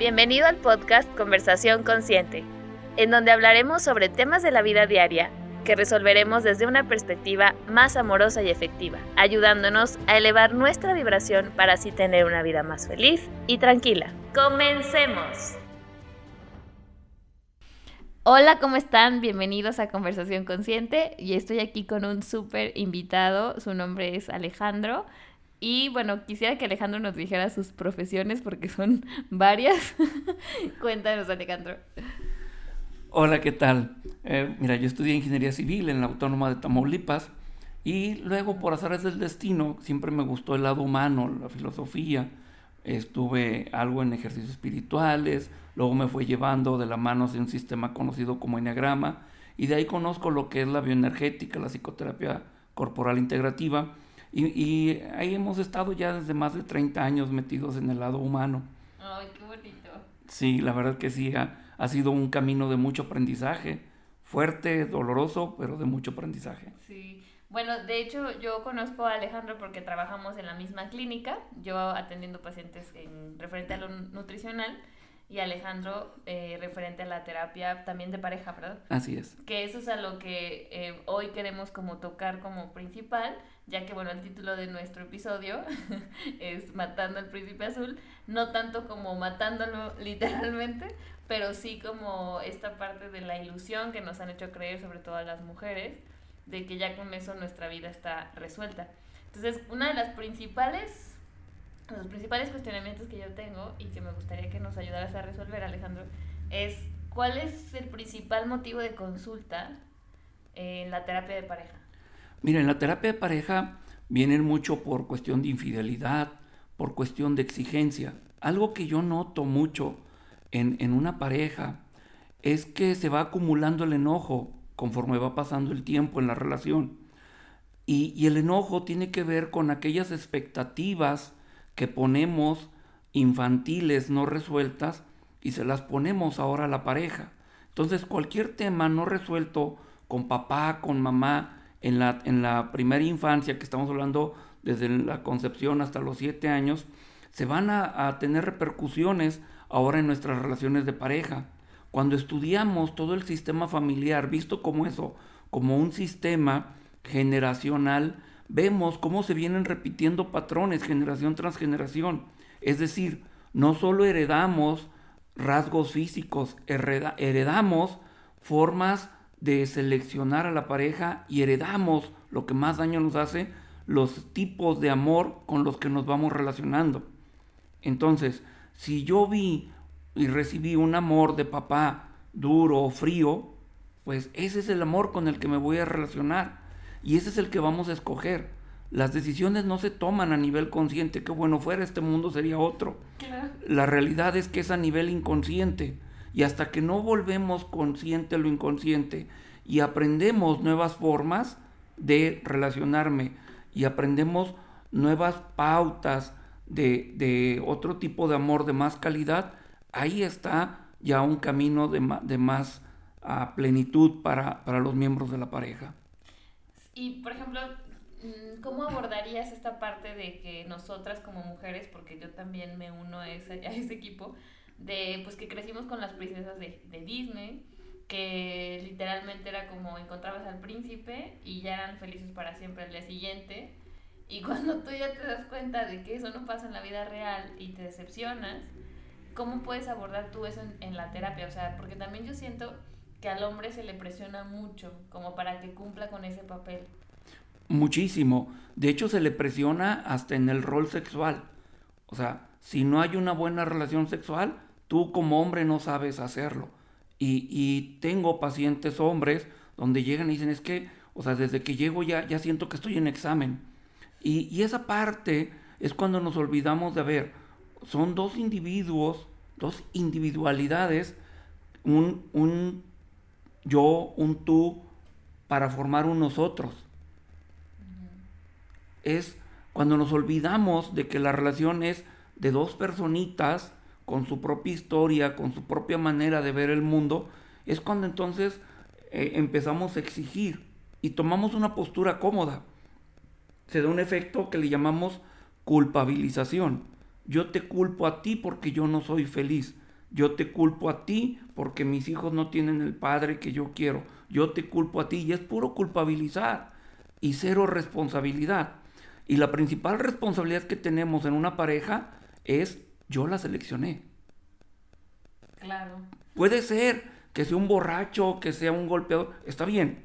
Bienvenido al podcast Conversación Consciente, en donde hablaremos sobre temas de la vida diaria que resolveremos desde una perspectiva más amorosa y efectiva, ayudándonos a elevar nuestra vibración para así tener una vida más feliz y tranquila. ¡Comencemos! Hola, ¿cómo están? Bienvenidos a Conversación Consciente y estoy aquí con un súper invitado, su nombre es Alejandro. Y bueno, quisiera que Alejandro nos dijera sus profesiones porque son varias. Cuéntanos, Alejandro. Hola, ¿qué tal? Eh, mira, yo estudié ingeniería civil en la Autónoma de Tamaulipas y luego por azares del destino siempre me gustó el lado humano, la filosofía. Estuve algo en ejercicios espirituales, luego me fue llevando de la mano hacia un sistema conocido como Enneagrama y de ahí conozco lo que es la bioenergética, la psicoterapia corporal integrativa y, y ahí hemos estado ya desde más de 30 años metidos en el lado humano. Ay, qué bonito. Sí, la verdad que sí, ha, ha sido un camino de mucho aprendizaje, fuerte, doloroso, pero de mucho aprendizaje. Sí. Bueno, de hecho yo conozco a Alejandro porque trabajamos en la misma clínica, yo atendiendo pacientes en referente a lo nutricional y Alejandro eh, referente a la terapia también de pareja, ¿verdad? Así es. Que eso es a lo que eh, hoy queremos como tocar como principal, ya que bueno, el título de nuestro episodio es Matando al Príncipe Azul, no tanto como matándolo literalmente, pero sí como esta parte de la ilusión que nos han hecho creer, sobre todo a las mujeres, de que ya con eso nuestra vida está resuelta. Entonces, una de las principales, los principales cuestionamientos que yo tengo y que me gustaría que nos ayudaras a resolver, Alejandro, es cuál es el principal motivo de consulta en la terapia de pareja. Mira, en la terapia de pareja vienen mucho por cuestión de infidelidad, por cuestión de exigencia. Algo que yo noto mucho en, en una pareja es que se va acumulando el enojo conforme va pasando el tiempo en la relación. Y, y, el enojo tiene que ver con aquellas expectativas que ponemos infantiles no resueltas y se las ponemos ahora a la pareja. Entonces cualquier tema no resuelto con papá, con mamá, en la, en la primera infancia, que estamos hablando desde la concepción hasta los siete años, se van a, a tener repercusiones ahora en nuestras relaciones de pareja. Cuando estudiamos todo el sistema familiar, visto como eso, como un sistema generacional, vemos cómo se vienen repitiendo patrones generación tras generación. Es decir, no solo heredamos rasgos físicos, heredamos formas de seleccionar a la pareja y heredamos lo que más daño nos hace, los tipos de amor con los que nos vamos relacionando. Entonces, si yo vi y recibí un amor de papá duro o frío, pues ese es el amor con el que me voy a relacionar y ese es el que vamos a escoger. Las decisiones no se toman a nivel consciente, que bueno fuera este mundo sería otro. La realidad es que es a nivel inconsciente y hasta que no volvemos consciente lo inconsciente y aprendemos nuevas formas de relacionarme y aprendemos nuevas pautas de, de otro tipo de amor de más calidad, ahí está ya un camino de, de más uh, plenitud para, para, los miembros de la pareja. Y, por ejemplo, mm, ¿cómo abordarías esta parte de que nosotras como mujeres, porque yo también me uno a ese, a ese equipo, de pues que crecimos con las princesas de, de Disney, que literalmente era como encontrabas al príncipe y ya eran felices para siempre al día siguiente. Y cuando tú ya te das cuenta de que eso no pasa en la vida real y te decepcionas, ¿cómo puedes abordar tú eso en, en, la terapia? O sea, porque también yo siento que al hombre se le presiona mucho como para que cumpla con ese papel. Muchísimo. De hecho, se le presiona hasta en el rol sexual. O sea, si no hay una buena relación sexual, tú como hombre no sabes hacerlo. Y, y tengo pacientes hombres donde llegan y dicen, es que, o sea, desde que llego ya, ya siento que estoy en examen. Y, y esa parte es cuando nos olvidamos de ver, son dos individuos, dos individualidades, un, un yo, un tú, para formar un nosotros. Es cuando nos olvidamos de que la relación es de dos personitas con su propia historia, con su propia manera de ver el mundo, es cuando entonces eh, empezamos a exigir y tomamos una postura cómoda. Se da un efecto que le llamamos culpabilización yo te culpo a ti porque yo no soy feliz. Yo te culpo a ti porque mis hijos no tienen el padre que yo quiero. Yo te culpo a ti y es puro culpabilizar y cero responsabilidad. Y la principal responsabilidad que tenemos en una pareja es yo la seleccioné. Claro. Puede ser que sea un borracho, que sea un golpeador, está bien.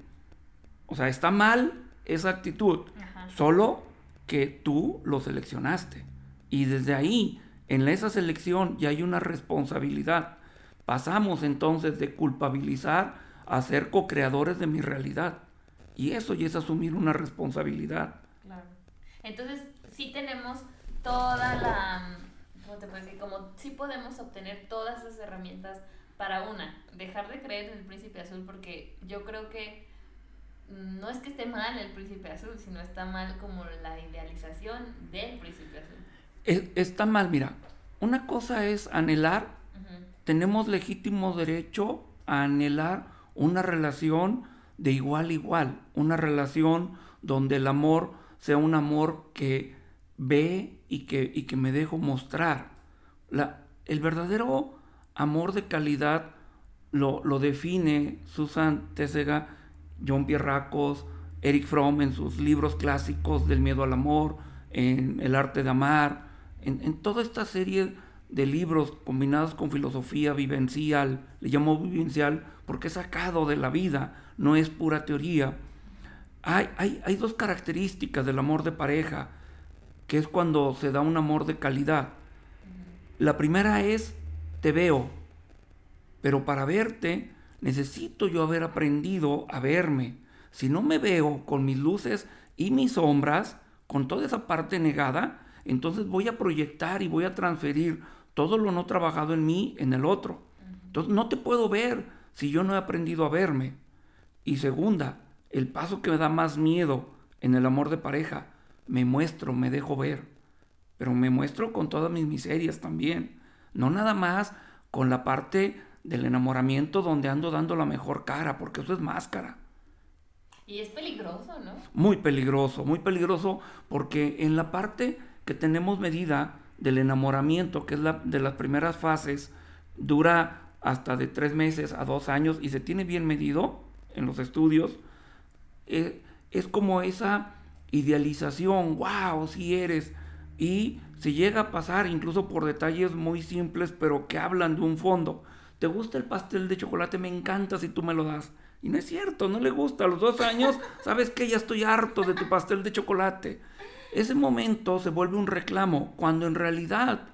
O sea, está mal esa actitud. Solo que tú lo seleccionaste. Y desde ahí, en esa selección, ya hay una responsabilidad. Pasamos entonces de culpabilizar a ser co-creadores de mi realidad. Y eso ya es asumir una responsabilidad. Claro. Entonces, sí tenemos toda la. ¿Cómo te puedo decir? Como sí podemos obtener todas esas herramientas para una, dejar de creer en el príncipe azul, porque yo creo que no es que esté mal el príncipe azul, sino está mal como la idealización del príncipe azul. Está mal, mira, una cosa es anhelar, tenemos legítimo derecho a anhelar una relación de igual a igual, una relación donde el amor sea un amor que ve y que, y que me dejo mostrar. La, el verdadero amor de calidad lo, lo define Susan Tesega John Pierracos, Eric Fromm en sus libros clásicos del miedo al amor, en El arte de amar, en, toda esta serie de libros combinados con filosofía vivencial, le llamo vivencial porque es sacado de la vida, no es pura teoría. Hay, hay, hay dos características del amor de pareja, que es cuando se da un amor de calidad. La primera es, te veo, pero para verte necesito yo haber aprendido a verme. Si no me veo con mis luces y mis sombras, con toda esa parte negada, entonces voy a proyectar y voy a transferir todo lo no trabajado en mí en el otro. Entonces no te puedo ver si yo no he aprendido a verme. Y segunda, el paso que me da más miedo en el amor de pareja, me muestro, me dejo ver. Pero me muestro con todas mis miserias también. No nada más con la parte del enamoramiento donde ando dando la mejor cara, porque eso es máscara. Y es peligroso, ¿no? Muy peligroso, muy peligroso, porque en la parte que tenemos medida del enamoramiento, que es la de las primeras fases, dura hasta de tres meses a dos años y se tiene bien medido en los estudios, eh, es como esa idealización, wow, si eres, y se llega a pasar incluso por detalles muy simples, pero que hablan de un fondo. ¿te gusta el pastel de chocolate? Me encanta si tú me lo das. Y no es cierto, no le gusta. A los dos años, sabes que ya estoy harto de tu pastel de chocolate. Ese momento se vuelve un reclamo, cuando en realidad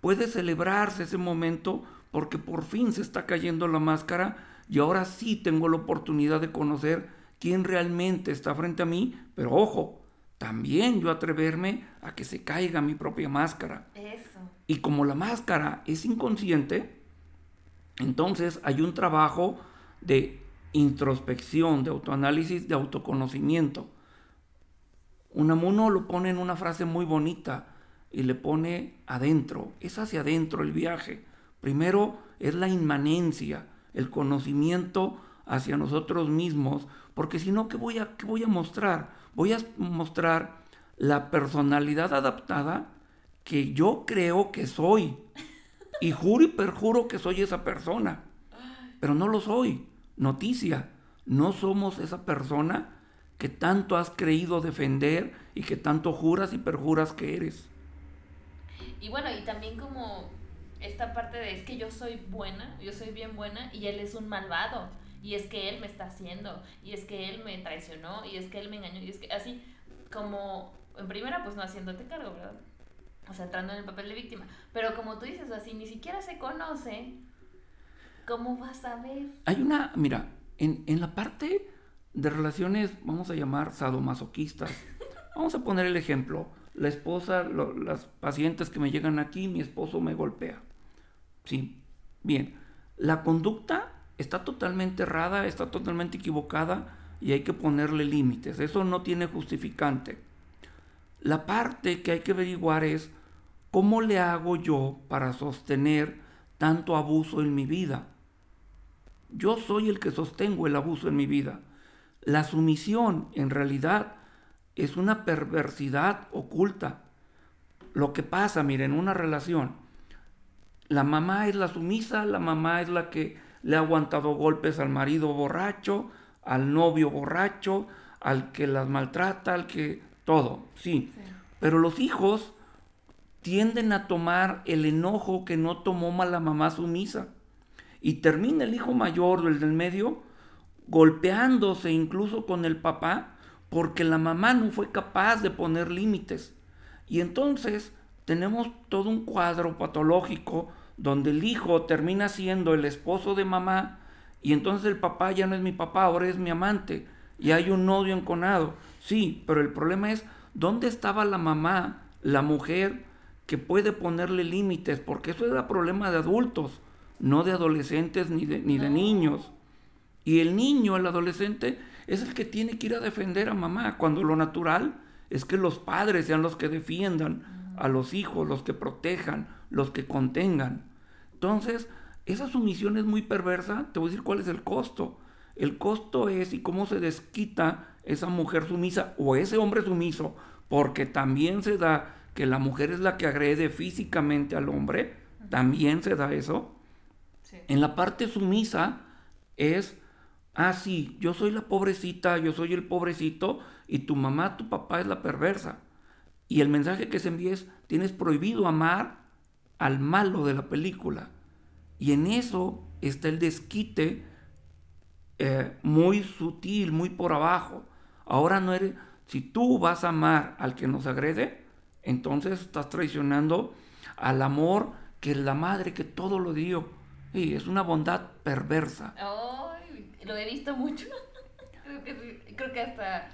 puede celebrarse ese momento porque por fin se está cayendo la máscara y ahora sí tengo la oportunidad de conocer quién realmente está frente a mí, pero ojo, también yo atreverme a que se caiga mi propia máscara. Eso. Y como la máscara es inconsciente, entonces hay un trabajo de introspección, de autoanálisis, de autoconocimiento. Unamuno lo pone en una frase muy bonita y le pone adentro, es hacia adentro el viaje. Primero es la inmanencia, el conocimiento hacia nosotros mismos, porque si no, ¿qué voy, a, ¿qué voy a mostrar? Voy a mostrar la personalidad adaptada que yo creo que soy. Y juro y perjuro que soy esa persona. Pero no lo soy. Noticia, no somos esa persona que tanto has creído defender y que tanto juras y perjuras que eres. Y bueno, y también como esta parte de es que yo soy buena, yo soy bien buena y él es un malvado. Y es que él me está haciendo, y es que él me traicionó, y es que él me engañó, y es que así como en primera pues no haciéndote cargo, ¿verdad? o sea, entrando en el papel de víctima. Pero como tú dices, así ni siquiera se conoce, ¿cómo vas a ver? Hay una, mira, en, en la parte de relaciones, vamos a llamar sadomasoquistas, vamos a poner el ejemplo, la esposa, las pacientes que me llegan aquí, mi esposo me golpea. Sí, bien, la conducta está totalmente errada, está totalmente equivocada y hay que ponerle límites, eso no tiene justificante la parte que hay que averiguar es cómo le hago yo para sostener tanto abuso en mi vida. Yo soy el que sostengo el abuso en mi vida. La sumisión en realidad es una perversidad oculta. Lo que pasa, miren, en una relación, la mamá es la sumisa, la mamá es la que le ha aguantado golpes al marido borracho, al novio borracho, al que las maltrata, al que todo, sí. Pero los hijos tienden a tomar el enojo que no tomó la mamá sumisa. Y termina el hijo mayor, el del medio, golpeándose incluso con el papá, porque la mamá no fue capaz de poner límites. Y entonces tenemos todo un cuadro patológico donde el hijo termina siendo el esposo de mamá y entonces el papá ya no es mi papá, ahora es mi amante y hay un odio enconado. Sí, pero el problema es dónde estaba la mamá, la mujer que puede ponerle límites, porque eso era problema de adultos, no de adolescentes ni de, ni de niños. Y el niño, el adolescente, es el que tiene que ir a defender a mamá, cuando lo natural es que los padres sean los que defiendan a los hijos, los que protejan, los que contengan. Entonces, esa sumisión es muy perversa. Te voy a decir cuál es el costo. El costo es y cómo se desquita esa mujer sumisa o ese hombre sumiso, porque también se da que la mujer es la que agrede físicamente al hombre, también se da eso. En la parte sumisa es, ah, sí, yo soy la pobrecita, yo soy el pobrecito, y tu mamá, tu papá es la perversa. Y el mensaje que se envía es, tienes prohibido amar al malo de la película. Y en eso está el desquite eh, muy sutil, muy por abajo. Ahora no eres, si tú vas a amar al que nos agrede, entonces estás traicionando al amor que la madre que todo lo dio. Y es una bondad perversa. Lo he visto mucho. creo, que, creo que hasta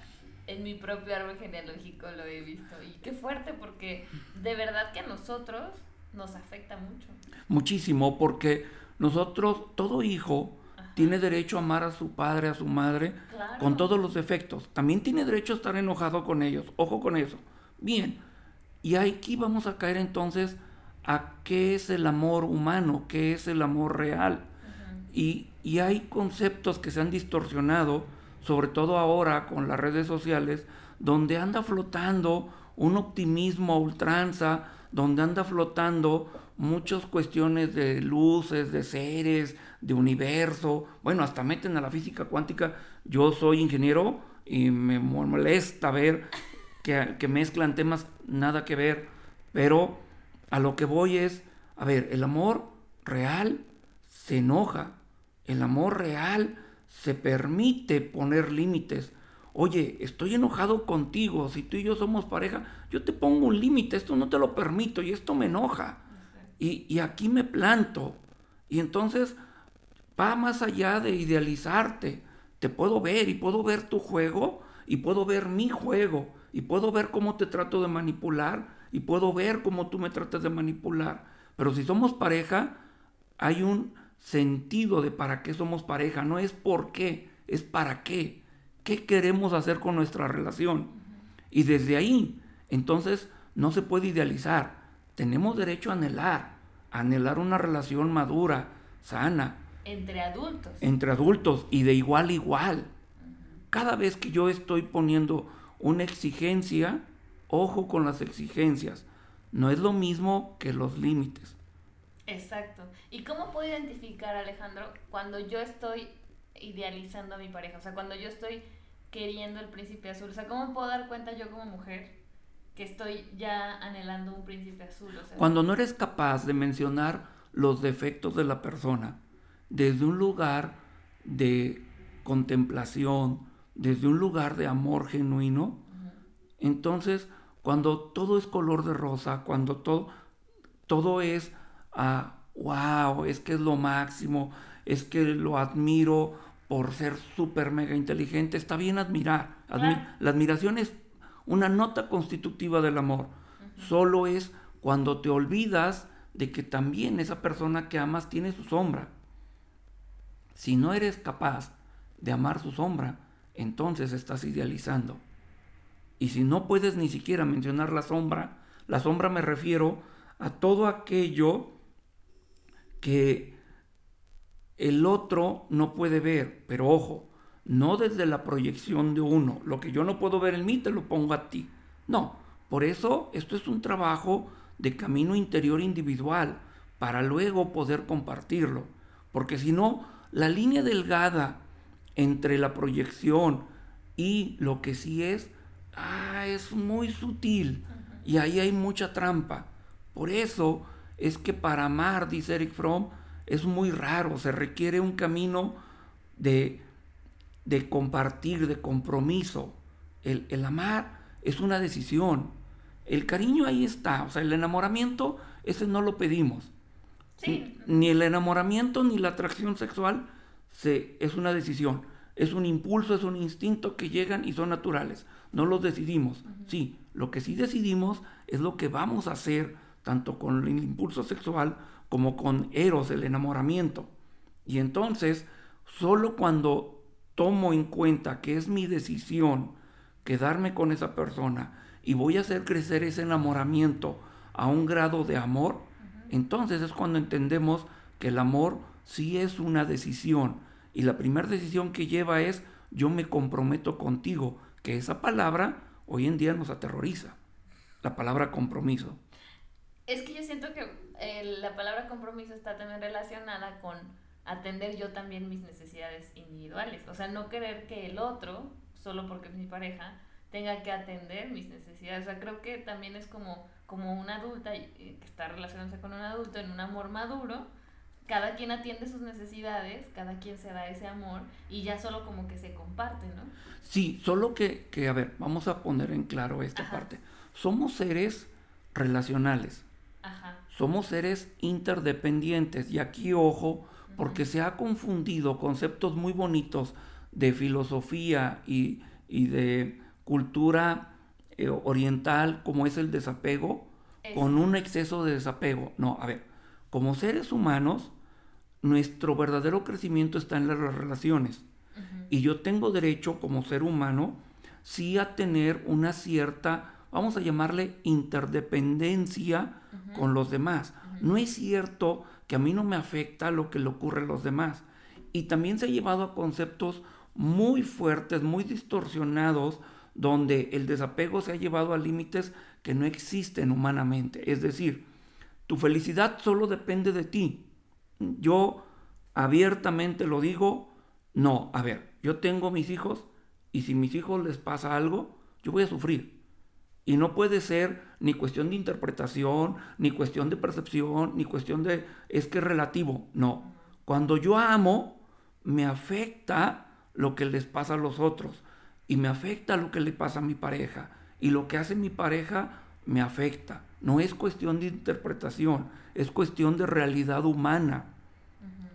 en mi propio árbol genealógico lo he visto. Y qué fuerte, porque de verdad que a nosotros nos afecta mucho. Muchísimo, porque nosotros, todo hijo, tiene derecho a amar a su padre, a su madre, con todos los defectos. También tiene derecho a estar enojado con ellos. Ojo con eso. Bien. Y aquí vamos a caer entonces a qué es el amor humano, qué es el amor real. Y, hay conceptos que se han distorsionado sobre todo ahora con las redes sociales, donde anda flotando un optimismo a ultranza, donde anda flotando muchas cuestiones de luces, de seres, de universo, bueno, hasta meten a la física cuántica. Yo soy ingeniero y me molesta ver que, que mezclan temas nada que ver, pero a lo que voy es, a ver, el amor real se enoja, el amor real se permite poner límites. Oye, estoy enojado contigo, si tú y yo somos pareja, yo te pongo un límite, esto no te lo permito y esto me enoja. Y, y aquí me planto. Y entonces va más allá de idealizarte. Te puedo ver y puedo ver tu juego y puedo ver mi juego y puedo ver cómo te trato de manipular y puedo ver cómo tú me tratas de manipular. Pero si somos pareja, hay un sentido de para qué somos pareja, no es por qué, es para qué. ¿Qué queremos hacer con nuestra relación? Y desde ahí, entonces, no se puede idealizar. Tenemos derecho a anhelar, a anhelar una relación madura, sana. Entre adultos. Entre adultos y de igual a igual. Cada vez que yo estoy poniendo una exigencia, ojo con las exigencias. No es lo mismo que los límites. Exacto. ¿Y cómo puedo identificar, Alejandro, cuando yo estoy idealizando a mi pareja? O sea, cuando yo estoy queriendo el príncipe azul. O sea, ¿cómo puedo dar cuenta yo como mujer que estoy ya anhelando un príncipe azul? cuando no eres capaz de mencionar los defectos de la persona desde un lugar de contemplación, desde un lugar de amor genuino, entonces cuando todo es color de rosa, cuando todo, todo es a, wow, es que es lo máximo, es que lo admiro por ser súper mega inteligente. Está bien admirar. La admiración es una nota constitutiva del amor. Solo es cuando te olvidas de que también esa persona que amas tiene su sombra. Si no eres capaz de amar su sombra, entonces estás idealizando. Y si no puedes ni siquiera mencionar la sombra, la sombra me refiero a todo aquello que el otro no puede ver, pero ojo, no desde la proyección de uno, lo que yo no puedo ver en mí te lo pongo a ti. No, por eso esto es un trabajo de camino interior individual, para luego poder compartirlo. Porque si no, la línea delgada entre la proyección y lo que sí es, ah, es muy sutil y ahí hay mucha trampa. Por eso es que para amar, dice Eric Fromm, es muy raro, se requiere un camino de, de compartir, de compromiso. El, el amar es una decisión. El cariño ahí está, o sea, el enamoramiento, ese no lo pedimos. Ni el enamoramiento ni la atracción sexual se, es una decisión. Es un impulso, es un instinto que llegan y son naturales. No los decidimos. Sí, lo que sí decidimos es lo que vamos a hacer tanto con el impulso sexual como con eros, el enamoramiento. Y entonces, solo cuando tomo en cuenta que es mi decisión quedarme con esa persona y voy a hacer crecer ese enamoramiento a un grado de amor, entonces es cuando entendemos que el amor sí es una decisión. Y la primera decisión que lleva es yo me comprometo contigo, que esa palabra hoy en día nos aterroriza, la palabra compromiso. Es que yo siento que eh, la palabra compromiso está también relacionada con atender yo también mis necesidades individuales. O sea, no querer que el otro, solo porque es mi pareja, tenga que atender mis necesidades. O sea, creo que también es como como una adulta que está relacionándose con un adulto en un amor maduro, cada quien atiende sus necesidades, cada quien se da ese amor y ya solo como que se comparte, ¿no? Sí, solo que, que a ver, vamos a poner en claro esta parte. Somos seres relacionales. Ajá. Somos seres interdependientes y aquí ojo, porque se ha confundido conceptos muy bonitos de filosofía y, y de cultura eh, oriental como es el desapego con un exceso de desapego. No, a ver, como seres humanos, nuestro verdadero crecimiento está en las relaciones. Y yo tengo derecho como ser humano, sí a tener una cierta, vamos a llamarle interdependencia con los demás. No es cierto que a mí no me afecta lo que le ocurre a los demás. Y también se ha llevado a conceptos muy fuertes, muy distorsionados, donde el desapego se ha llevado a límites que no existen humanamente. Es decir, tu felicidad solo depende de ti. Yo abiertamente lo digo, no, a ver, yo tengo mis hijos y si mis hijos les pasa algo, yo voy a sufrir. Y no puede ser ni cuestión de interpretación, ni cuestión de percepción, ni cuestión de es que es relativo. No. Cuando yo amo, me afecta lo que les pasa a los otros y me afecta lo que le pasa a mi pareja. Y lo que hace mi pareja me afecta. No es cuestión de interpretación, es cuestión de realidad humana.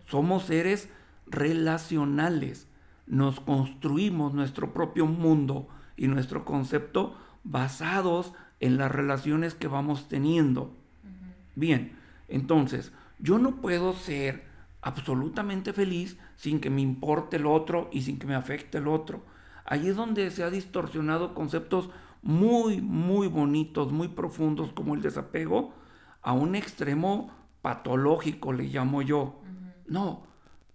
Somos seres relacionales. Nos construimos nuestro propio mundo y nuestro concepto basados en las relaciones que vamos teniendo. Bien, entonces, yo no puedo ser absolutamente feliz sin que me importe el otro y sin que me afecte el otro. Allí es donde se ha distorsionado conceptos muy, muy bonitos, muy profundos como el desapego a un extremo patológico, le llamo yo. No,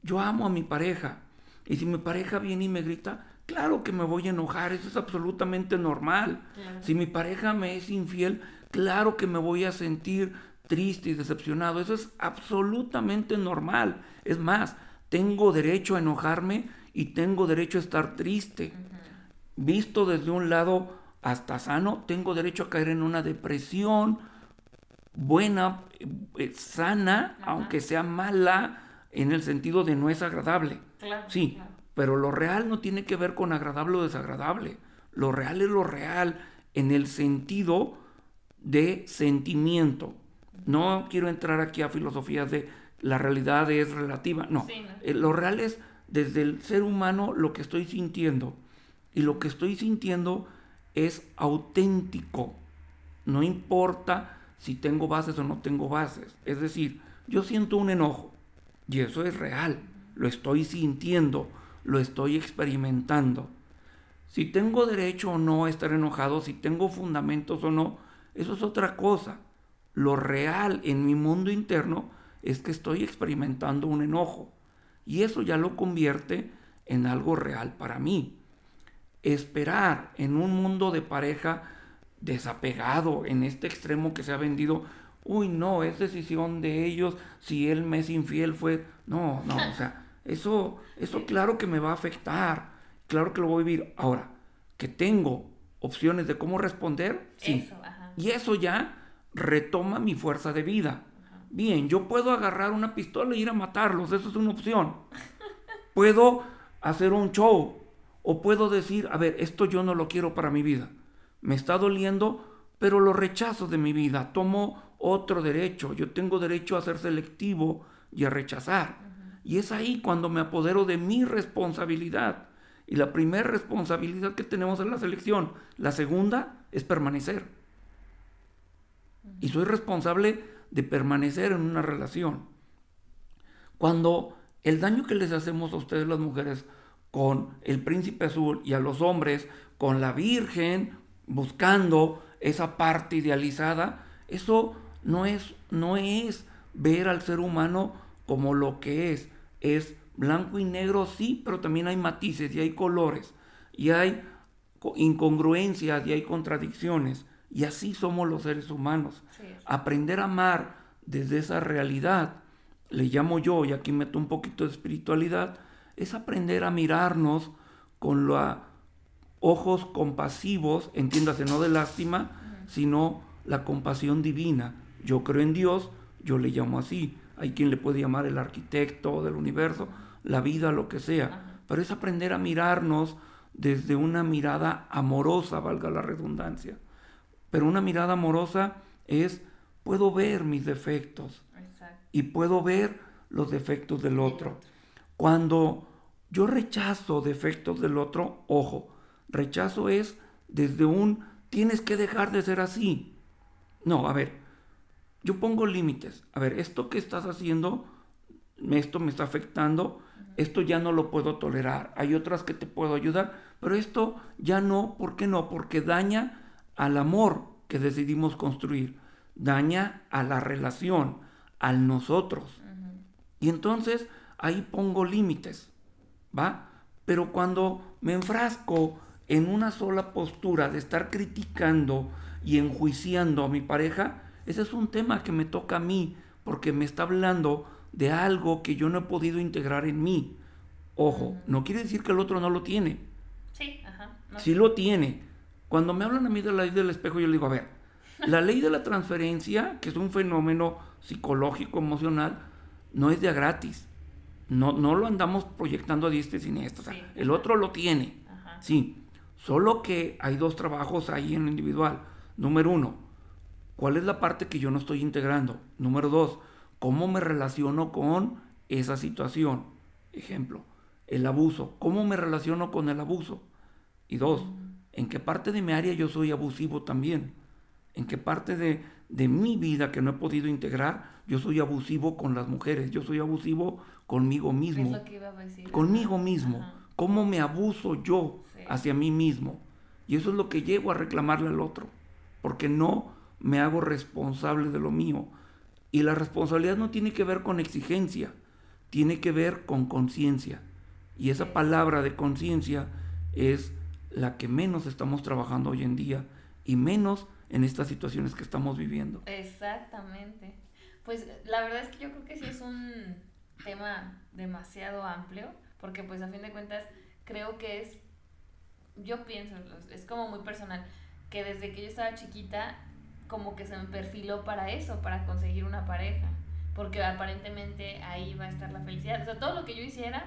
yo amo a mi pareja. Y si mi pareja viene y me grita, claro que me voy a enojar, eso es absolutamente normal. Si mi pareja me es infiel, claro que me voy a sentir triste y decepcionado, eso es absolutamente normal. Es más, tengo derecho a enojarme y tengo derecho a estar triste. Visto desde un lado hasta sano, tengo derecho a caer en una depresión buena, eh, sana, aunque sea mala en el sentido de no es agradable. sí, pero lo real no tiene que ver con agradable o desagradable. Lo real es lo real en el sentido de sentimiento. No quiero entrar aquí a filosofías de la realidad es relativa, no. Eh, lo real es desde el ser humano lo que estoy sintiendo. Y lo que estoy sintiendo es auténtico. No importa si tengo bases o no tengo bases. Es decir, yo siento un enojo y eso es real. Lo estoy sintiendo, lo estoy experimentando. Si tengo derecho o no a estar enojado, si tengo fundamentos o no, eso es otra cosa. Lo real en mi mundo interno es que estoy experimentando un enojo. Y eso ya lo convierte en algo real para mí. Esperar en un mundo de pareja desapegado, en este extremo que se ha vendido uy, no, es decisión de ellos, si él me es infiel fue, no, no, o sea, eso, eso claro que me va a afectar, claro que lo voy a vivir. Ahora, que tengo opciones de cómo responder, sí. Y eso ya retoma mi fuerza de vida. Bien, yo puedo agarrar una pistola e ir a matarlos, eso es una opción. Puedo hacer un show o puedo decir, a ver, esto yo no lo quiero para mi vida. Me está doliendo, pero lo rechazo de mi vida. Tomo otro derecho. Yo tengo derecho a ser selectivo y a rechazar. Y es ahí cuando me apodero de mi responsabilidad. Y la primera responsabilidad que tenemos es la selección. La segunda es permanecer. Y soy responsable de permanecer en una relación. Cuando el daño que les hacemos a ustedes las mujeres con el príncipe azul y a los hombres con la virgen buscando esa parte idealizada, eso no es, no es ver al ser humano como lo que es. Es blanco y negro, sí, pero también hay matices y hay colores y hay incongruencias y hay contradicciones. Y así somos los seres humanos. Aprender a amar desde esa realidad, le llamo yo, y aquí meto un poquito de espiritualidad, es aprender a mirarnos con los ojos compasivos, entiéndase, no de lástima, sino la compasión divina. Yo creo en Dios, yo le llamo así. Hay quien le puede llamar el arquitecto del universo, la vida, lo que sea. Pero es aprender a mirarnos desde una mirada amorosa, valga la redundancia. Pero una mirada amorosa es, puedo ver mis defectos y puedo ver los defectos del otro. Cuando yo rechazo defectos del otro, ojo, rechazo es desde un tienes que dejar de ser así. No, a ver, yo pongo límites. A ver, esto que estás haciendo, esto me está afectando, esto ya no lo puedo tolerar. Hay otras que te puedo ayudar, pero esto ya no, ¿por qué no? Porque daña al amor que decidimos construir, daña a la relación, al nosotros. Y entonces ahí pongo límites, ¿va? Pero cuando me enfrasco en una sola postura de estar criticando y enjuiciando a mi pareja, ese es un tema que me toca a mí, porque me está hablando de algo que yo no he podido integrar en mí. Ojo, no quiere decir que el otro no lo tiene. Sí, ajá. Sí lo tiene. Cuando me hablan a mí de la ley del espejo, yo le digo, a ver, la ley de la transferencia, que es un fenómeno psicológico, emocional, no es de gratis. No, no lo andamos proyectando a diestra y siniestra. el otro lo tiene. Sí. Solo que hay dos trabajos ahí en lo individual. Número uno, ¿cuál es la parte que yo no estoy integrando? Número dos, ¿cómo me relaciono con esa situación? Ejemplo, el abuso. ¿Cómo me relaciono con el abuso? Y dos, ¿en qué parte de mi área yo soy abusivo también? ¿En qué parte de, de mi vida que no he podido integrar yo soy abusivo con las mujeres? Yo soy abusivo conmigo mismo. Conmigo mismo. ¿Cómo me abuso yo hacia mí mismo? Y eso es lo que llego a reclamarle al otro, porque no me hago responsable de lo mío. Y la responsabilidad no tiene que ver con exigencia, tiene que ver con conciencia. Y esa palabra de conciencia es la que menos estamos trabajando hoy en día y menos en estas situaciones que estamos viviendo. Exactamente. Pues la verdad es que yo creo que sí es un tema demasiado amplio, porque pues a fin de cuentas creo que es, yo pienso, es como muy personal, que desde que yo estaba chiquita como que se me perfiló para eso, para conseguir una pareja, porque aparentemente ahí va a estar la felicidad. O sea, todo lo que yo hiciera,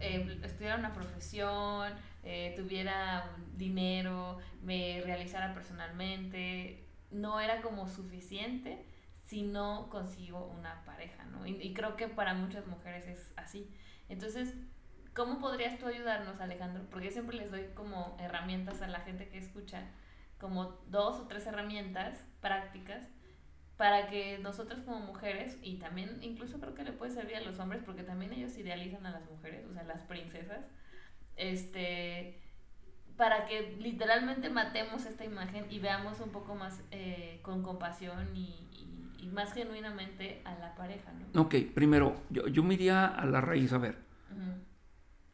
eh, estudiara una profesión, eh, tuviera dinero, me realizara personalmente, no era como suficiente si no consigo una pareja, ¿no? Y, creo que para muchas mujeres es así. Entonces, ¿cómo podrías tú ayudarnos, Alejandro? Porque yo siempre les doy como herramientas a la gente que escucha, como dos o tres herramientas prácticas para que nosotros como mujeres, y también incluso creo que le puede servir a los hombres, porque también ellos idealizan a las mujeres, o sea, las princesas, este, para que literalmente matemos esta imagen y veamos un poco más eh, con compasión y, más genuinamente a la pareja, ¿no? Ok, primero, yo, yo me iría a la raíz, a ver.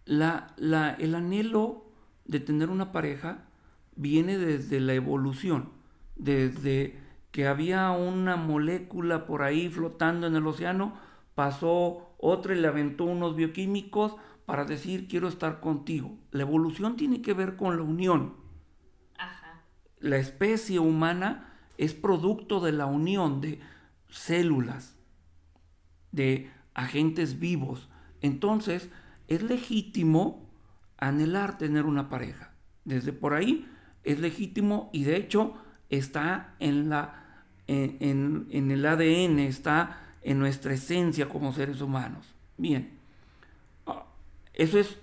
la, la, el anhelo de tener una pareja viene desde la evolución, desde que había una molécula por ahí flotando en el océano, pasó otra y le aventó unos bioquímicos para decir quiero estar contigo. La evolución tiene que ver con la unión. La especie humana es producto de la unión de células, de agentes vivos. Entonces, es legítimo anhelar tener una pareja. Desde por ahí es legítimo y de hecho está en, la, en, el ADN, está en nuestra esencia como seres humanos. Bien, ah, eso es,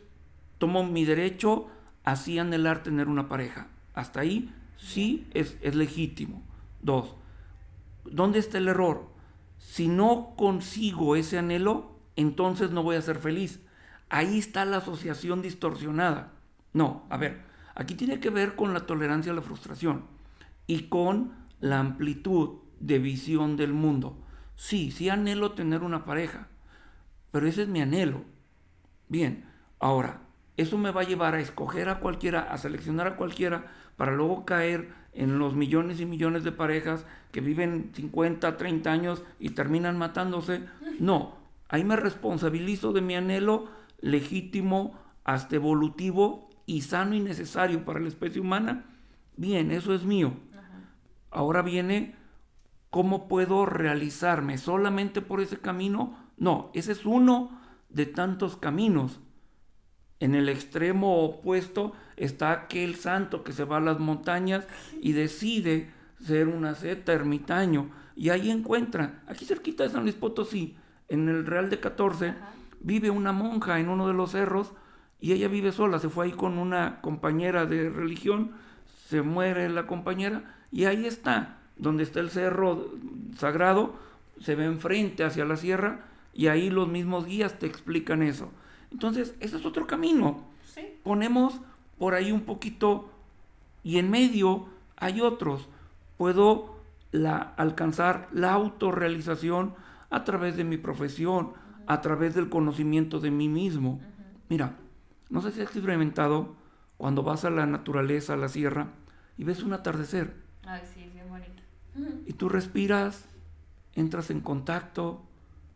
tomo mi derecho así anhelar tener una pareja. Hasta ahí sí es, es legítimo. Dos, ¿dónde está el error? Si no consigo ese anhelo, entonces no voy a ser feliz. Ahí está la asociación distorsionada. No, a ver, aquí tiene que ver con la tolerancia a la frustración y con la amplitud de visión del mundo. Sí, sí anhelo tener una pareja, pero ese es mi anhelo. Bien, ahora, eso me va a llevar a escoger a cualquiera, a seleccionar a cualquiera, para luego caer en los millones y millones de parejas que viven 50, 30 años y terminan matándose. No, ahí me responsabilizo de mi anhelo legítimo, hasta evolutivo y sano y necesario para la especie humana. Bien, eso es mío. Ahora viene cómo puedo realizarme solamente por ese camino. No, ese es uno de tantos caminos. En el extremo opuesto está aquel santo que se va a las montañas y decide ser una asceta ermitaño. Y ahí encuentra, aquí cerquita de San Luis Potosí, en el Real de 14, vive una monja en uno de los cerros y ella vive sola. Se fue ahí con una compañera de religión, se muere la compañera y ahí está, donde está el cerro sagrado, se ve enfrente hacia la sierra y ahí los mismos guías te explican eso. Entonces, ese es otro camino. Ponemos por ahí un poquito y en medio hay otros. Puedo la, alcanzar la autorrealización a través de mi profesión, a través del conocimiento de mí mismo. Mira, no sé si has experimentado cuando vas a la naturaleza, a la sierra, y ves un atardecer. Ay, sí, es bien bonito. Y tú respiras, entras en contacto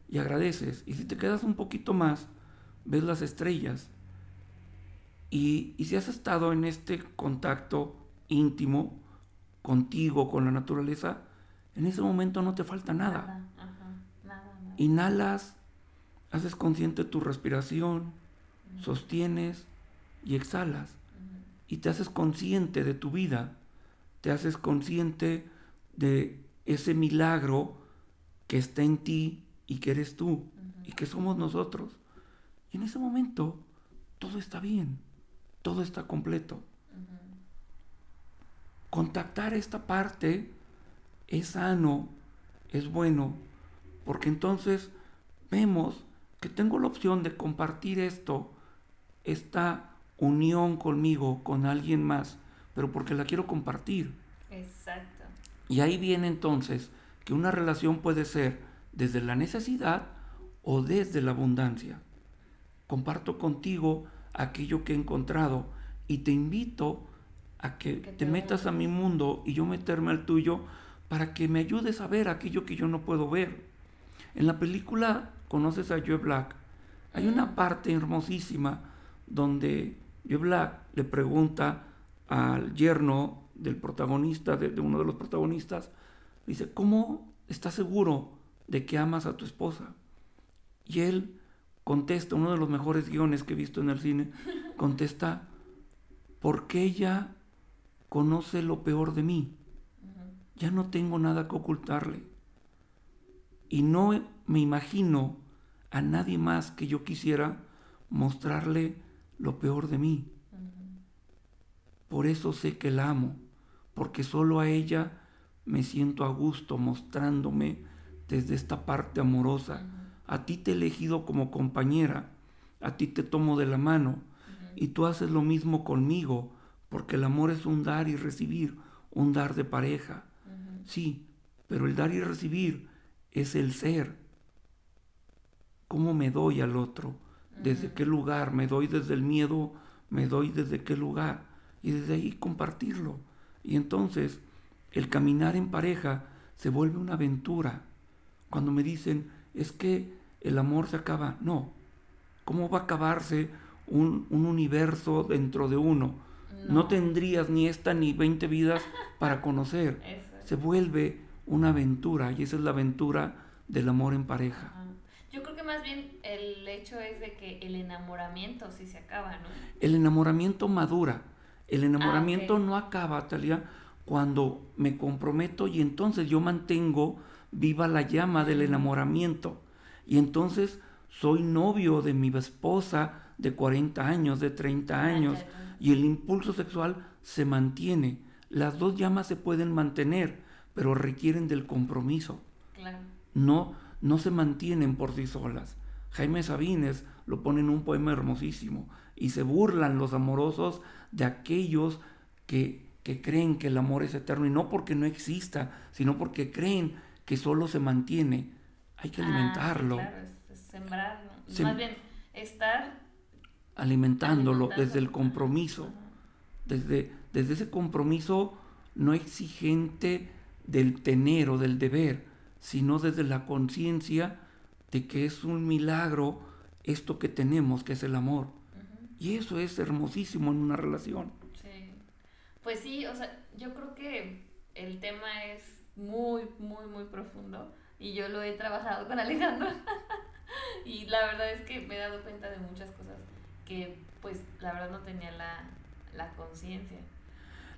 y agradeces. Y si te quedas un poquito más, ves las estrellas. Y, si has estado en este contacto íntimo contigo, con la naturaleza, en ese momento no te falta nada. Inhalas, haces consciente tu respiración, sostienes y exhalas. Y te haces consciente de tu vida, te haces consciente de ese milagro que está en ti y que eres tú y que somos nosotros. Y en ese momento todo está bien, todo está completo. Contactar esta parte es sano, es bueno, porque entonces vemos que tengo la opción de compartir esto, esta unión conmigo, con alguien más, pero porque la quiero compartir. Exacto. Y ahí viene entonces que una relación puede ser desde la necesidad o desde la abundancia comparto contigo aquello que he encontrado y te invito a que, te, metas a mi mundo y yo meterme al tuyo para que me ayudes a ver aquello que yo no puedo ver. En la película conoces a Joe Black. Hay una parte hermosísima donde Joe Black le pregunta al yerno del protagonista, de, de uno de los protagonistas, dice, ¿cómo estás seguro de que amas a tu esposa? Y él contesta, uno de los mejores guiones que he visto en el cine, contesta, porque ella conoce lo peor de mí. Ya no tengo nada que ocultarle. Y no me imagino a nadie más que yo quisiera mostrarle lo peor de mí. Por eso sé que la amo, porque solo a ella me siento a gusto mostrándome desde esta parte amorosa a ti te he elegido como compañera, a ti te tomo de la mano y tú haces lo mismo conmigo, porque el amor es un dar y recibir, un dar de pareja. Sí, pero el dar y recibir es el ser. ¿Cómo me doy al otro? ¿Desde qué lugar? ¿Me doy desde el miedo? ¿Me doy desde qué lugar? Y desde ahí compartirlo. Y entonces el caminar en pareja se vuelve una aventura. Cuando me dicen, es que el amor se acaba, no. ¿Cómo va a acabarse un, universo dentro de uno? No. tendrías ni esta ni 20 vidas para conocer. Se vuelve una aventura y esa es la aventura del amor en pareja. Yo creo que más bien el hecho es de que el enamoramiento sí se acaba, ¿no? El enamoramiento madura. El enamoramiento ah, no acaba, Talia, cuando me comprometo y entonces yo mantengo viva la llama del enamoramiento. Y entonces soy novio de mi esposa de 40 años, de 30 ah, años, y el impulso sexual se mantiene. Las dos llamas se pueden mantener, pero requieren del compromiso. Claro. No, no se mantienen por sí solas. Jaime Sabines lo pone en un poema hermosísimo y se burlan los amorosos de aquellos que, creen que el amor es eterno y no porque no exista, sino porque creen que solo se mantiene. Hay que ah, alimentarlo. claro, es, sembrarlo. Más bien, estar alimentándolo desde el compromiso, desde, desde ese compromiso no exigente del tener o del deber, sino desde la conciencia de que es un milagro esto que tenemos, que es el amor. Y eso es hermosísimo en una relación. Sí. Pues sí, o sea, yo creo que el tema es muy, muy, muy profundo y yo lo he trabajado con Alejandro y la verdad es que me he dado cuenta de muchas cosas que pues la verdad no tenía la, la conciencia.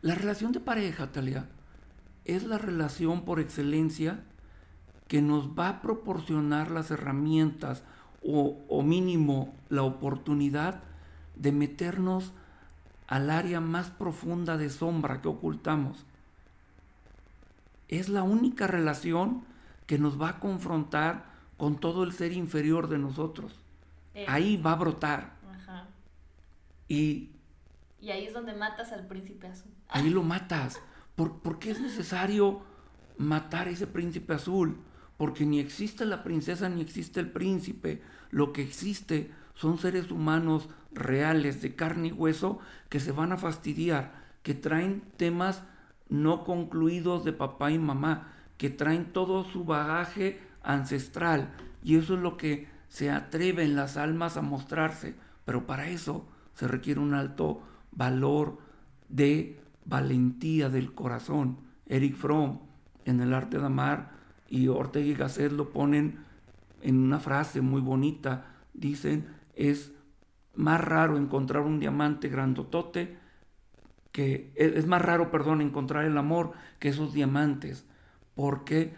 La relación de pareja, Talia, es la relación por excelencia que nos va a proporcionar las herramientas o, mínimo la oportunidad de meternos al área más profunda de sombra que ocultamos. Es la única relación que nos va a confrontar con todo el ser inferior de nosotros. Ahí va a brotar. Y, y ahí es donde matas al príncipe azul. Ahí lo matas. ¿Por, qué es necesario matar a ese príncipe azul? Porque ni existe la princesa ni existe el príncipe. Lo que existe son seres humanos reales, de carne y hueso, que se van a fastidiar, que traen temas no concluidos de papá y mamá, que traen todo su bagaje ancestral. Y eso es lo que se atreven las almas a mostrarse. Pero para eso se requiere un alto valor de valentía del corazón. Eric Fromm en El arte de amar y Ortega y Gasset lo ponen en una frase muy bonita. Dicen, es más raro encontrar un diamante grandotote que es más raro, perdón, encontrar el amor que esos diamantes, porque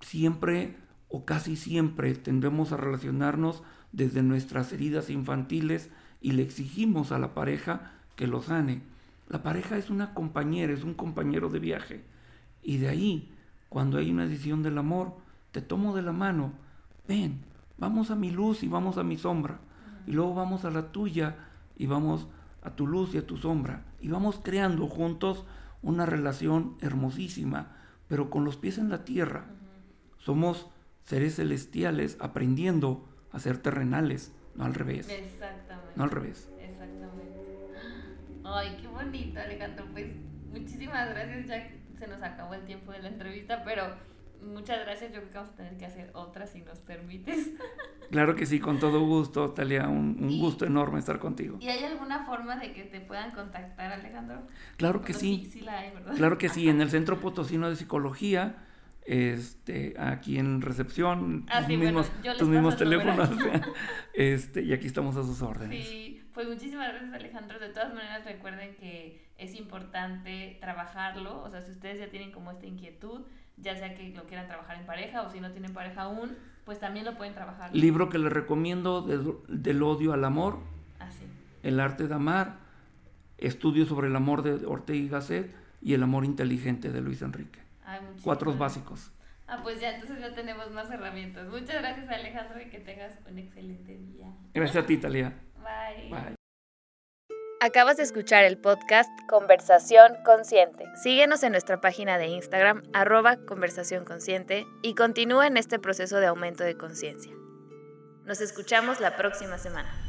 siempre o casi siempre tendemos a relacionarnos desde nuestras heridas infantiles y le exigimos a la pareja que lo sane. La pareja es una compañera, es un compañero de viaje. Y de ahí, cuando hay una decisión del amor, te tomo de la mano, ven, vamos a mi luz y vamos a mi sombra. Y luego vamos a la tuya y vamos a tu luz y a tu sombra. Y vamos creando juntos una relación hermosísima, pero con los pies en la tierra. Somos seres celestiales aprendiendo a ser terrenales, no al revés. Exactamente. No al revés. Ay, qué bonito, Alejandro. Pues muchísimas gracias. Ya se nos acabó el tiempo de la entrevista, pero muchas gracias. Yo creo que vamos a tener que hacer otra si nos permites. Claro que sí, con todo gusto, Talia. Un, gusto enorme estar contigo. ¿Y hay alguna forma de que te puedan contactar, Alejandro? Claro que sí. Sí, la hay, ¿verdad? Claro que sí. En el Centro Potosino de Psicología este, aquí en recepción, ah, tus mismos, tus mismos teléfonos, este, y aquí estamos a sus órdenes. Sí, pues muchísimas gracias Alejandro, de todas maneras recuerden que es importante trabajarlo, o sea, si ustedes ya tienen como esta inquietud, ya sea que lo quieran trabajar en pareja o si no tienen pareja aún, pues también lo pueden trabajar. Libro que les recomiendo, Del odio al amor, ah, El arte de amar, Estudio sobre el amor de Ortega y Gasset y El amor inteligente de Luis Enrique. Cuatro básicos. Ah, pues ya, entonces ya tenemos más herramientas. Muchas gracias, Alejandro, y que tengas un excelente día. Gracias a ti, Talia. Bye. Bye. Acabas de escuchar el podcast Conversación Consciente. Síguenos en nuestra página de Instagram, arroba Conversación Consciente, y continúa en este proceso de aumento de conciencia. Nos escuchamos la próxima semana.